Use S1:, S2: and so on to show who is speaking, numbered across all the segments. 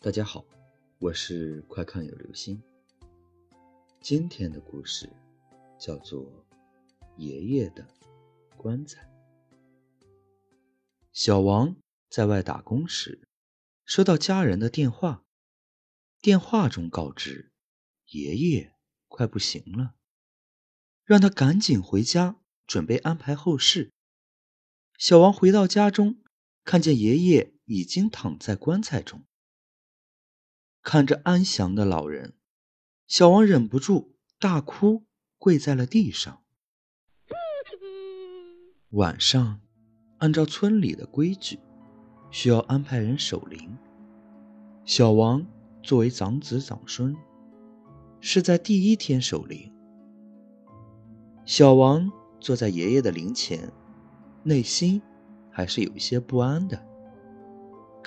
S1: 大家好，我是快看有流星。今天的故事叫做《爷爷的棺材》。小王在外打工时，收到家人的电话，电话中告知爷爷快不行了，让他赶紧回家准备安排后事。小王回到家中，看见爷爷已经躺在棺材中。看着安详的老人，小王忍不住大哭，跪在了地上。晚上，按照村里的规矩，需要安排人守灵。小王作为长子长孙，是在第一天守灵。小王坐在爷爷的灵前，内心还是有一些不安的。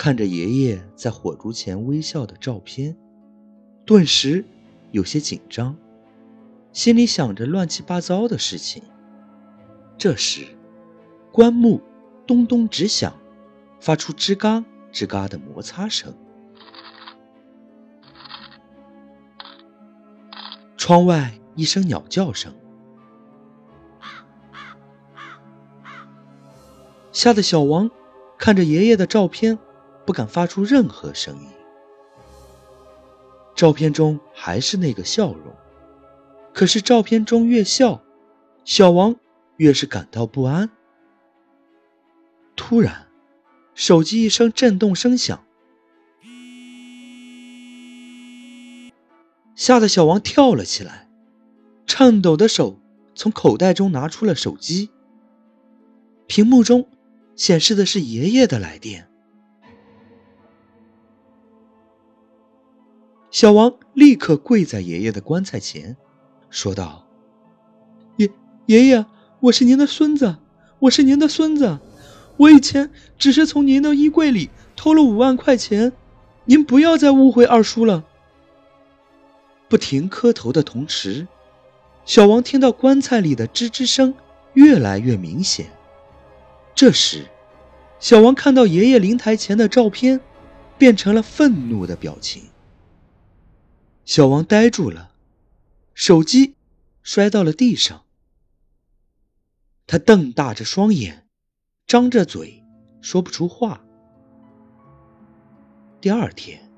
S1: 看着爷爷在火烛前微笑的照片，顿时有些紧张，心里想着乱七八糟的事情。这时，棺木咚咚直响，发出吱嘎吱嘎的摩擦声。窗外一声鸟叫声，吓得小王看着爷爷的照片。不敢发出任何声音。照片中还是那个笑容，可是照片中越笑，小王越是感到不安。突然，手机一声震动声响，吓得小王跳了起来，颤抖的手从口袋中拿出了手机。屏幕中显示的是爷爷的来电。小王立刻跪在爷爷的棺材前，说道：“爷爷爷，我是您的孙子，我是您的孙子。我以前只是从您的衣柜里偷了五万块钱，您不要再误会二叔了。”不停磕头的同时，小王听到棺材里的吱吱声越来越明显。这时，小王看到爷爷灵台前的照片，变成了愤怒的表情。小王呆住了，手机摔到了地上。他瞪大着双眼，张着嘴，说不出话。第二天，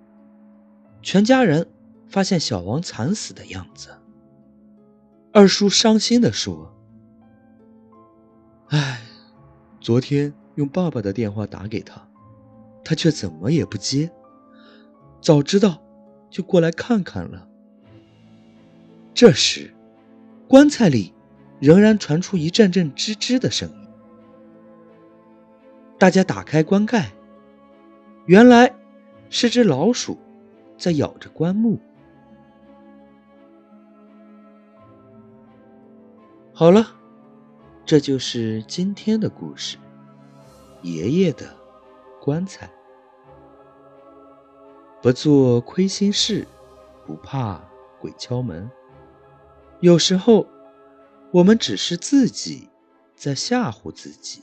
S1: 全家人发现小王惨死的样子。二叔伤心地说：“哎，昨天用爸爸的电话打给他，他却怎么也不接。早知道。”就过来看看了。这时，棺材里仍然传出一阵阵吱吱的声音。大家打开棺盖，原来是只老鼠在咬着棺木。好了，这就是今天的故事——爷爷的棺材。不做亏心事，不怕鬼敲门。有时候，我们只是自己在吓唬自己。